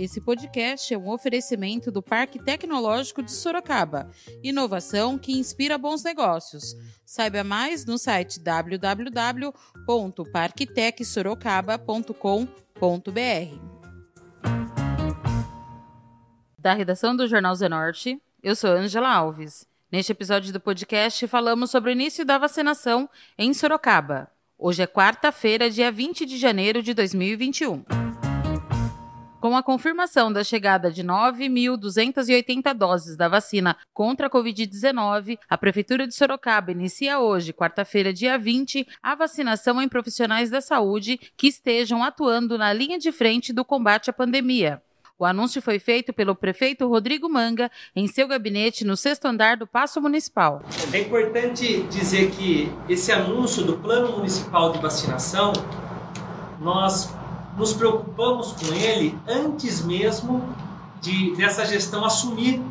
Esse podcast é um oferecimento do Parque Tecnológico de Sorocaba. Inovação que inspira bons negócios. Saiba mais no site www.parktecsorocaba.com.br. Da redação do Jornal Zenorte, eu sou Angela Alves. Neste episódio do podcast, falamos sobre o início da vacinação em Sorocaba. Hoje é quarta-feira, dia 20 de janeiro de 2021. Com a confirmação da chegada de 9.280 doses da vacina contra a Covid-19, a Prefeitura de Sorocaba inicia hoje, quarta-feira, dia 20, a vacinação em profissionais da saúde que estejam atuando na linha de frente do combate à pandemia. O anúncio foi feito pelo prefeito Rodrigo Manga em seu gabinete no sexto andar do Paço Municipal. É importante dizer que esse anúncio do Plano Municipal de Vacinação, nós nos preocupamos com ele antes mesmo de dessa gestão assumir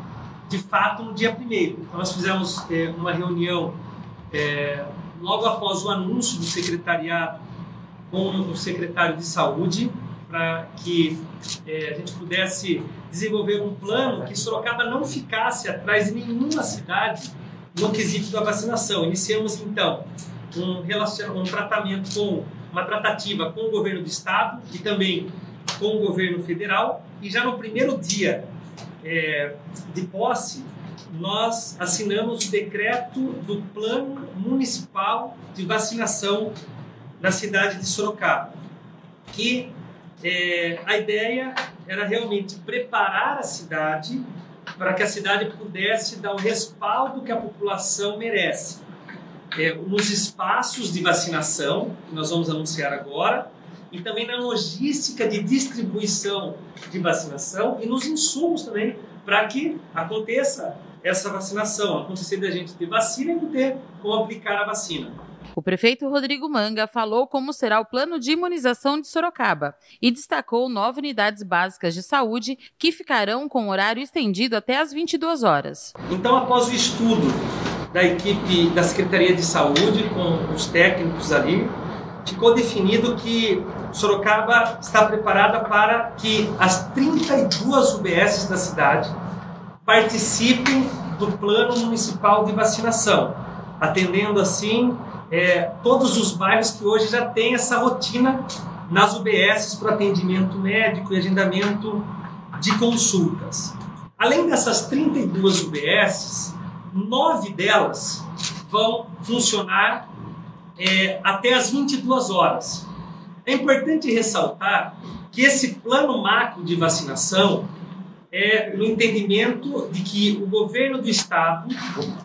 de fato no dia primeiro. Então, nós fizemos é, uma reunião é, logo após o anúncio do secretariado com o secretário de saúde para que é, a gente pudesse desenvolver um plano que Sorocaba não ficasse atrás de nenhuma cidade no quesito da vacinação. Iniciamos então um, um tratamento com uma tratativa com o governo do estado e também com o governo federal e já no primeiro dia é, de posse nós assinamos o decreto do plano municipal de vacinação na cidade de Sorocaba que é, a ideia era realmente preparar a cidade para que a cidade pudesse dar o respaldo que a população merece. É, nos espaços de vacinação, que nós vamos anunciar agora, e também na logística de distribuição de vacinação e nos insumos também para que aconteça essa vacinação, acontecer da gente ter vacina e não ter como aplicar a vacina. O prefeito Rodrigo Manga falou como será o plano de imunização de Sorocaba e destacou nove unidades básicas de saúde que ficarão com horário estendido até às 22 horas. Então, após o estudo da equipe da Secretaria de Saúde com os técnicos ali, ficou definido que Sorocaba está preparada para que as 32 UBSs da cidade participem do plano municipal de vacinação, atendendo assim é, todos os bairros que hoje já têm essa rotina nas UBSs para atendimento médico e agendamento de consultas. Além dessas 32 UBSs, nove delas vão funcionar é, até as 22 horas. É importante ressaltar que esse plano macro de vacinação é, no entendimento de que o governo do estado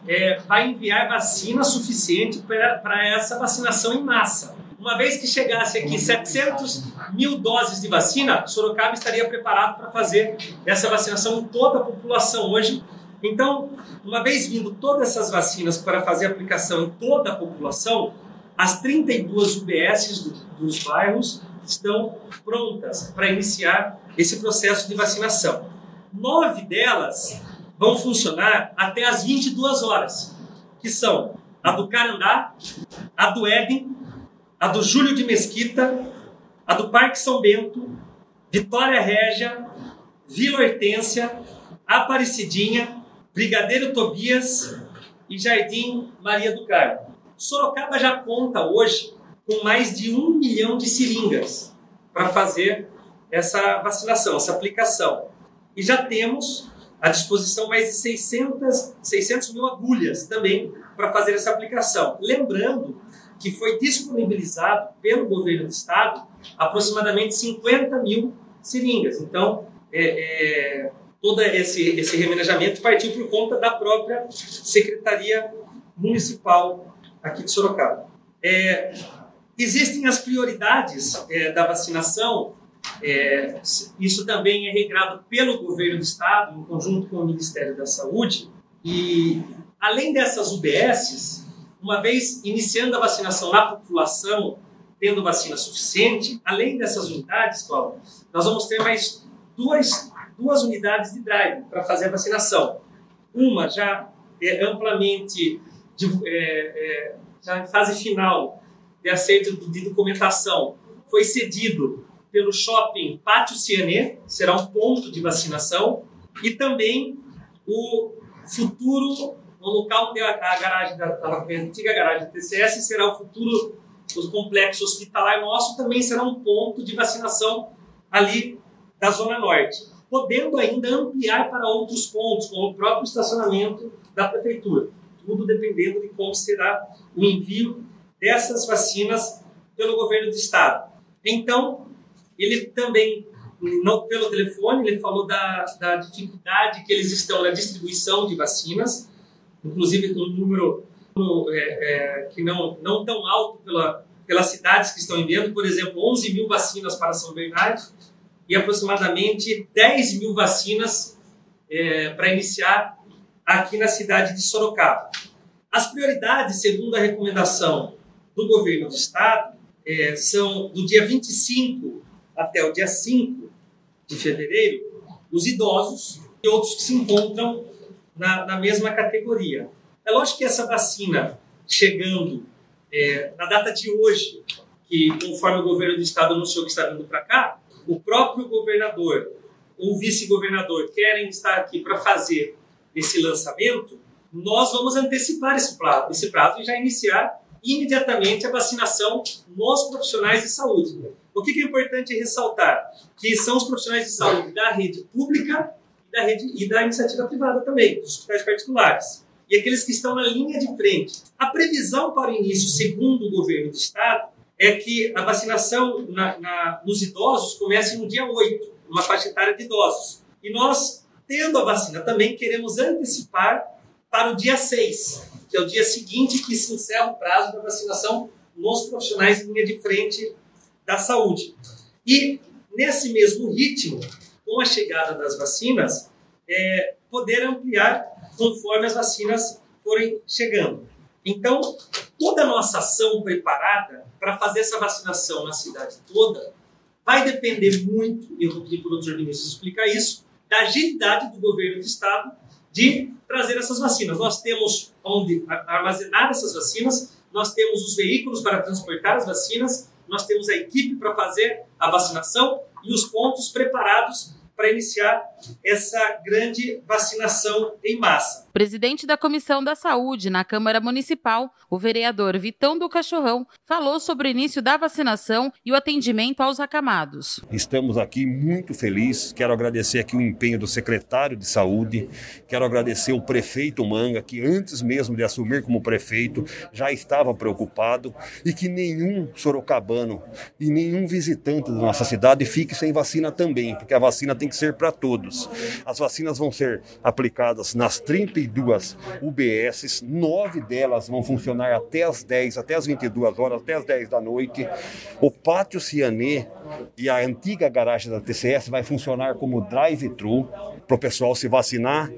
é, vai enviar vacina suficiente para essa vacinação em massa. Uma vez que chegasse aqui 700 mil doses de vacina, Sorocaba estaria preparado para fazer essa vacinação em toda a população hoje. Então, uma vez vindo todas essas vacinas para fazer aplicação em toda a população, as 32 UBSs do, dos bairros estão prontas para iniciar esse processo de vacinação. Nove delas vão funcionar até as 22 horas, que são a do Carandá, a do Éden, a do Júlio de Mesquita, a do Parque São Bento, Vitória Régia, Vila Hortência, Aparecidinha, Brigadeiro Tobias e Jardim Maria do Carmo. Sorocaba já conta hoje com mais de um milhão de seringas para fazer essa vacinação, essa aplicação e já temos à disposição mais de 600, 600 mil agulhas também para fazer essa aplicação. Lembrando que foi disponibilizado pelo governo do estado aproximadamente 50 mil seringas. Então, é, é, todo esse, esse remanejamento partiu por conta da própria Secretaria Municipal aqui de Sorocaba. É, existem as prioridades é, da vacinação é, isso também é regrado pelo governo do estado, em conjunto com o Ministério da Saúde. E além dessas UBSs, uma vez iniciando a vacinação na população, tendo vacina suficiente, além dessas unidades, Paulo, nós vamos ter mais duas, duas unidades de drive para fazer a vacinação. Uma já é amplamente é, é, já em fase final de aceito de documentação, foi cedido pelo shopping Pátio Cianê, será um ponto de vacinação, e também o futuro, o local onde a, garagem da a antiga garagem da TCS será o futuro, o complexo hospitalar nosso também será um ponto de vacinação ali da Zona Norte, podendo ainda ampliar para outros pontos, como o próprio estacionamento da prefeitura. Tudo dependendo de como será o envio dessas vacinas pelo governo do estado. Então, ele também, no, pelo telefone, ele falou da, da dificuldade que eles estão na distribuição de vacinas, inclusive com um número é, é, que não, não tão alto pela, pelas cidades que estão enviando, por exemplo, 11 mil vacinas para São Bernardo e aproximadamente 10 mil vacinas é, para iniciar aqui na cidade de Sorocaba. As prioridades, segundo a recomendação do governo do estado, é, são do dia 25 até o dia 5 de fevereiro, os idosos e outros que se encontram na, na mesma categoria. É lógico que essa vacina chegando é, na data de hoje, que conforme o governo do estado anunciou que está vindo para cá, o próprio governador ou vice-governador querem estar aqui para fazer esse lançamento, nós vamos antecipar esse prazo, esse prazo e já iniciar imediatamente a vacinação nos profissionais de saúde. O que é importante ressaltar? Que são os profissionais de saúde da rede pública e da, rede, e da iniciativa privada também, dos hospitais particulares. E aqueles que estão na linha de frente. A previsão para o início, segundo o governo do Estado, é que a vacinação na, na, nos idosos comece no dia 8, uma faixa etária de idosos. E nós, tendo a vacina também, queremos antecipar para o dia 6, que é o dia seguinte que se encerra o prazo da vacinação nos profissionais em linha de frente da saúde. E nesse mesmo ritmo, com a chegada das vacinas, é, poder ampliar conforme as vacinas forem chegando. Então, toda a nossa ação preparada para fazer essa vacinação na cidade toda vai depender muito, e eu vou pedir para o doutor Vinícius explicar isso, da agilidade do governo do Estado de trazer essas vacinas. Nós temos onde armazenar essas vacinas, nós temos os veículos para transportar as vacinas, nós temos a equipe para fazer a vacinação e os pontos preparados para iniciar essa grande vacinação em massa. Presidente da Comissão da Saúde na Câmara Municipal, o vereador Vitão do Cachorrão, falou sobre o início da vacinação e o atendimento aos acamados. Estamos aqui muito felizes. Quero agradecer aqui o empenho do secretário de Saúde, quero agradecer o prefeito Manga, que antes mesmo de assumir como prefeito já estava preocupado e que nenhum sorocabano e nenhum visitante da nossa cidade fique sem vacina também, porque a vacina tem que ser para todos. As vacinas vão ser aplicadas nas 32 UBSs, nove delas vão funcionar até as 10, até as 22 horas, até as 10 da noite. O pátio Cianê e a antiga garagem da TCS vai funcionar como drive-thru para o pessoal se vacinar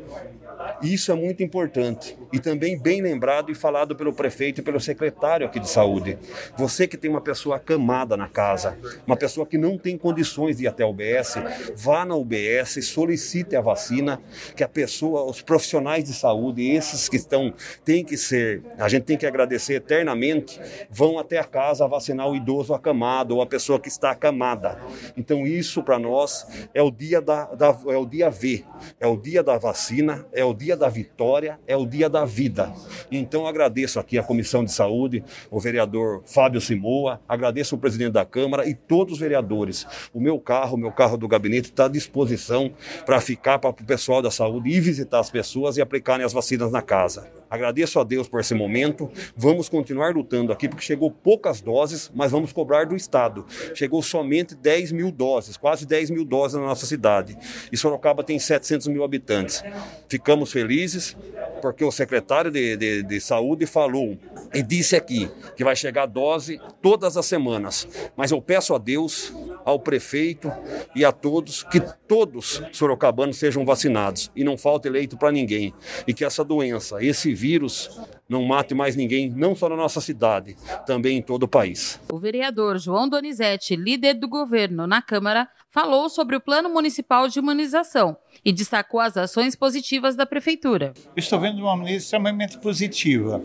isso é muito importante. E também bem lembrado e falado pelo prefeito e pelo secretário aqui de saúde. Você que tem uma pessoa acamada na casa, uma pessoa que não tem condições de ir até a UBS, vá na UBS, solicite a vacina, que a pessoa, os profissionais de saúde, esses que estão, tem que ser, a gente tem que agradecer eternamente, vão até a casa vacinar o idoso acamado ou a pessoa que está acamada. Então isso para nós é o dia da, da, é o dia V, é o dia da vacina, é o dia da vitória, é o dia da vida. Então agradeço aqui a Comissão de Saúde, o vereador Fábio Simoa, agradeço o presidente da Câmara e todos os vereadores. O meu carro, o meu carro do gabinete está à disposição para ficar para o pessoal da saúde ir visitar as pessoas e aplicarem as vacinas na casa. Agradeço a Deus por esse momento. Vamos continuar lutando aqui, porque chegou poucas doses, mas vamos cobrar do Estado. Chegou somente 10 mil doses, quase 10 mil doses na nossa cidade. E Sorocaba tem 700 mil habitantes. Ficamos felizes, porque o secretário de, de, de Saúde falou e disse aqui que vai chegar dose todas as semanas. Mas eu peço a Deus, ao prefeito e a todos que todos sorocabanos sejam vacinados e não falte leito para ninguém. E que essa doença, esse vírus não mate mais ninguém, não só na nossa cidade, também em todo o país. O vereador João Donizete, líder do governo na Câmara, falou sobre o Plano Municipal de Imunização e destacou as ações positivas da Prefeitura. Estou vendo uma maneira extremamente positiva.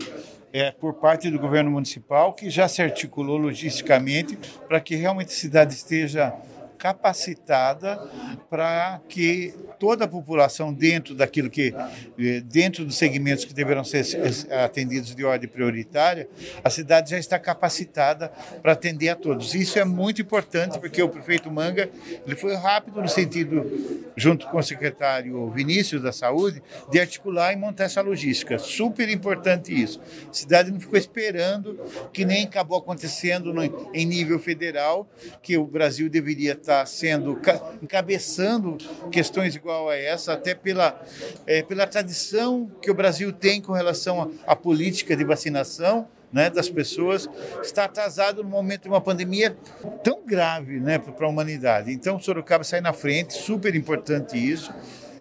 É, por parte do governo municipal, que já se articulou logisticamente para que realmente a cidade esteja capacitada para que toda a população, dentro daquilo que, eh, dentro dos segmentos que deverão ser atendidos de ordem prioritária, a cidade já está capacitada para atender a todos. Isso é muito importante porque o prefeito Manga ele foi rápido no sentido, junto com o secretário Vinícius da Saúde, de articular e montar essa logística. Super importante isso. A cidade não ficou esperando, que nem acabou acontecendo no, em nível federal, que o Brasil deveria estar sendo encabeçando questões igual a essa, até pela, é, pela tradição que o Brasil tem com relação à política de vacinação né, das pessoas está atrasado no momento de uma pandemia tão grave né, para a humanidade. Então, Sorocaba sai na frente, super importante isso.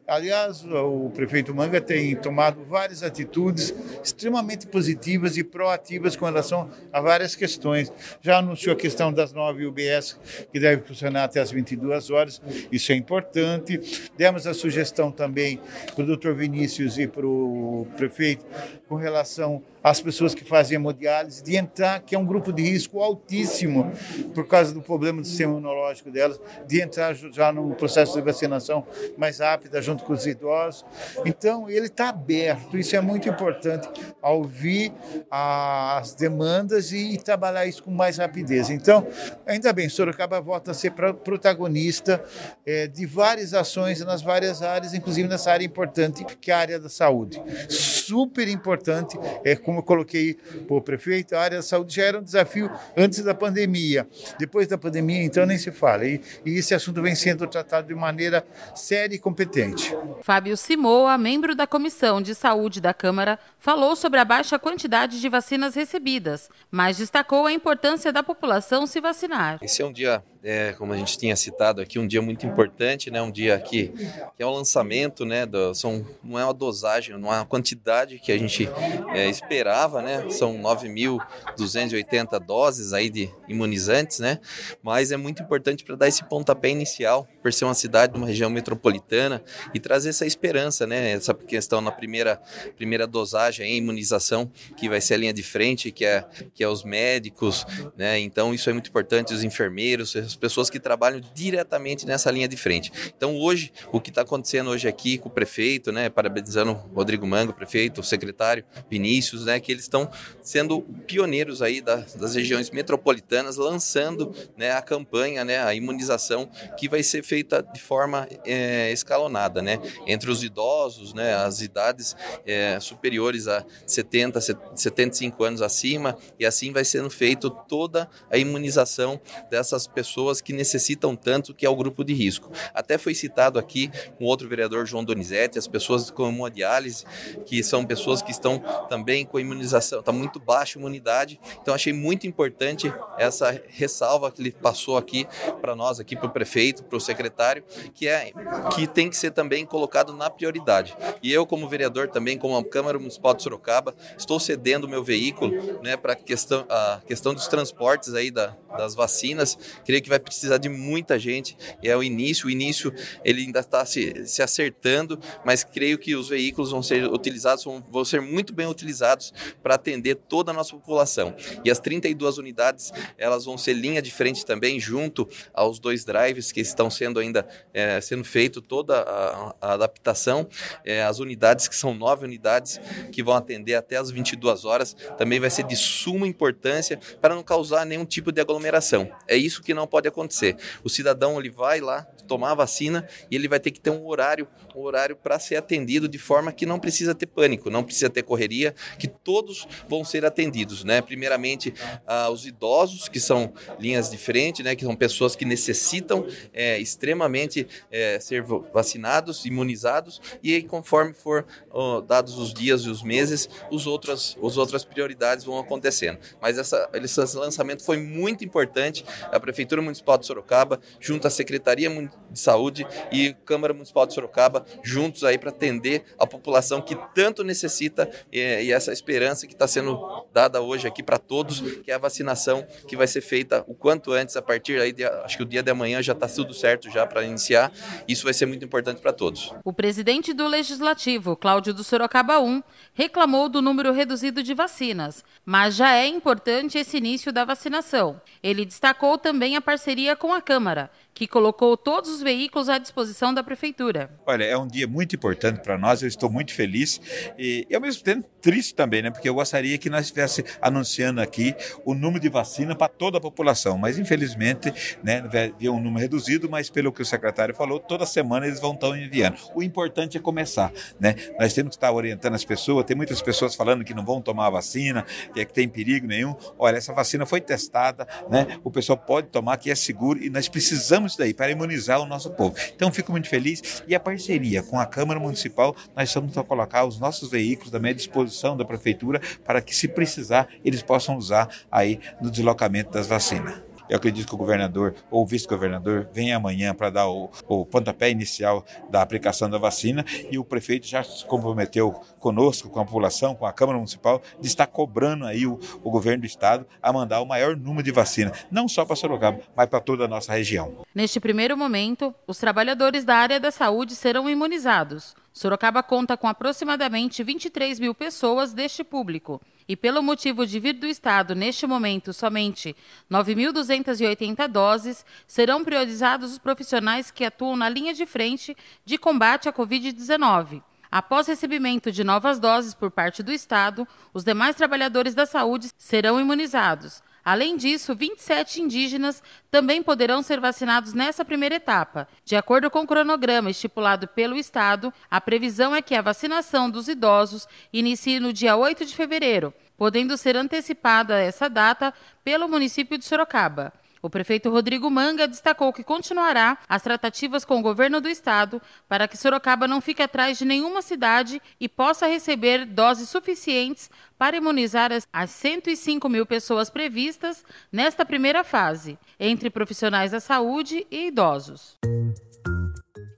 Aliás, o prefeito Manga tem tomado várias atitudes extremamente positivas e proativas com relação a várias questões. Já anunciou a questão das nove UBS, que deve funcionar até as 22 horas, isso é importante. Demos a sugestão também para o doutor Vinícius e para o prefeito com relação às pessoas que fazem hemodiálise, de entrar, que é um grupo de risco altíssimo por causa do problema do sistema imunológico delas, de entrar já no processo de vacinação mais rápida junto com os idosos. Então, ele está aberto, isso é muito importante, a ouvir as demandas e trabalhar isso com mais rapidez. Então, ainda bem, Sorocaba volta a ser protagonista é, de várias ações nas várias áreas, inclusive nessa área importante que é a área da saúde. Super importante, é, como eu coloquei para o prefeito, a área da saúde já era um desafio antes da pandemia. Depois da pandemia, então, nem se fala. E, e esse assunto vem sendo tratado de maneira séria e competente. Fábio Simoa, membro da Comissão de Saúde da Câmara, falou sobre a baixa quantidade de vacinas recebidas, mas destacou a importância da população se vacinar. Esse é um dia é, como a gente tinha citado aqui, um dia muito importante, né? Um dia que, que é o lançamento, né? Do, são, não é uma dosagem, não é uma quantidade que a gente é, esperava, né? São 9.280 doses aí de imunizantes, né? Mas é muito importante para dar esse pontapé inicial, por ser uma cidade, uma região metropolitana e trazer essa esperança, né? Essa questão na primeira, primeira dosagem, a imunização, que vai ser a linha de frente, que é, que é os médicos, né? Então isso é muito importante, os enfermeiros, as pessoas que trabalham diretamente nessa linha de frente. Então, hoje, o que está acontecendo hoje aqui com o prefeito, né, parabenizando o Rodrigo Mango, prefeito, o secretário Vinícius, né, que eles estão sendo pioneiros aí das, das regiões metropolitanas, lançando né, a campanha, né, a imunização que vai ser feita de forma é, escalonada, né, entre os idosos, né, as idades é, superiores a 70, 75 anos acima, e assim vai sendo feito toda a imunização dessas pessoas pessoas que necessitam tanto, que é o grupo de risco. Até foi citado aqui com outro vereador, João Donizete, as pessoas com hemodiálise, que são pessoas que estão também com imunização, está muito baixa a imunidade. Então achei muito importante essa ressalva que ele passou aqui para nós, aqui para o prefeito, para o secretário, que é que tem que ser também colocado na prioridade. E eu, como vereador, também como a Câmara Municipal de Sorocaba, estou cedendo o meu veículo né, para questão, a questão dos transportes aí da, das vacinas. Creio que vai precisar de muita gente e é o início. O início ele ainda está se, se acertando, mas creio que os veículos vão ser utilizados, vão, vão ser muito bem utilizados para atender toda a nossa população. E as 32 unidades elas vão ser linha de frente também, junto aos dois drives que estão sendo ainda é, sendo feito toda a, a adaptação. É, as unidades que são nove unidades que vão atender até as 22 horas também vai ser de suma importância para não causar nenhum tipo de aglomeração. É isso que não pode acontecer. O cidadão ele vai lá tomar a vacina e ele vai ter que ter um horário, um horário para ser atendido de forma que não precisa ter pânico, não precisa ter correria, que todos vão ser atendidos, né? Primeiramente ah, os idosos que são linhas de frente, né? Que são pessoas que necessitam é, extremamente é, ser vacinados, imunizados e aí, conforme for oh, dados os dias e os meses, os outras, as outras prioridades vão acontecendo. Mas essa, esse lançamento foi muito importante. A Prefeitura Municipal de Sorocaba, junto à Secretaria de Saúde e Câmara Municipal de Sorocaba, juntos aí para atender a população que tanto necessita e, e essa esperança que está sendo dada hoje aqui para todos, que é a vacinação que vai ser feita o quanto antes, a partir aí, de, acho que o dia de amanhã já está tudo certo já para iniciar. Isso vai ser muito importante para todos. O presidente do Legislativo, Cláudio do Sorocaba 1, reclamou do número reduzido de vacinas, mas já é importante esse início da vacinação. Ele destacou também a parceria parceria com a Câmara, que colocou todos os veículos à disposição da Prefeitura. Olha, é um dia muito importante para nós, eu estou muito feliz e, e, ao mesmo tempo triste também, né? Porque eu gostaria que nós estivesse anunciando aqui o número de vacina para toda a população, mas infelizmente, né, é um número reduzido, mas pelo que o secretário falou, toda semana eles vão estar enviando. O importante é começar, né? Nós temos que estar orientando as pessoas, tem muitas pessoas falando que não vão tomar a vacina, que, é que tem perigo nenhum. Olha, essa vacina foi testada, né? O pessoal pode tomar, que é seguro e nós precisamos daí para imunizar o nosso povo. Então, fico muito feliz e a parceria com a Câmara Municipal, nós estamos a colocar os nossos veículos também à disposição da Prefeitura para que, se precisar, eles possam usar aí no deslocamento das vacinas. Eu acredito que o governador ou vice-governador venha amanhã para dar o, o pontapé inicial da aplicação da vacina e o prefeito já se comprometeu conosco, com a população, com a Câmara Municipal, de estar cobrando aí o, o governo do estado a mandar o maior número de vacina, não só para Sorocaba, mas para toda a nossa região. Neste primeiro momento, os trabalhadores da área da saúde serão imunizados. Sorocaba conta com aproximadamente 23 mil pessoas deste público. E pelo motivo de vir do Estado, neste momento, somente 9.280 doses, serão priorizados os profissionais que atuam na linha de frente de combate à Covid-19. Após recebimento de novas doses por parte do Estado, os demais trabalhadores da saúde serão imunizados. Além disso, 27 indígenas também poderão ser vacinados nessa primeira etapa. De acordo com o cronograma estipulado pelo Estado, a previsão é que a vacinação dos idosos inicie no dia 8 de fevereiro, podendo ser antecipada essa data pelo município de Sorocaba. O prefeito Rodrigo Manga destacou que continuará as tratativas com o governo do estado para que Sorocaba não fique atrás de nenhuma cidade e possa receber doses suficientes para imunizar as 105 mil pessoas previstas nesta primeira fase, entre profissionais da saúde e idosos.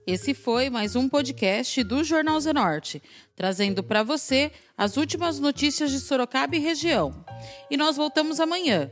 Esse foi mais um podcast do Jornal Zenorte, trazendo para você as últimas notícias de Sorocaba e região. E nós voltamos amanhã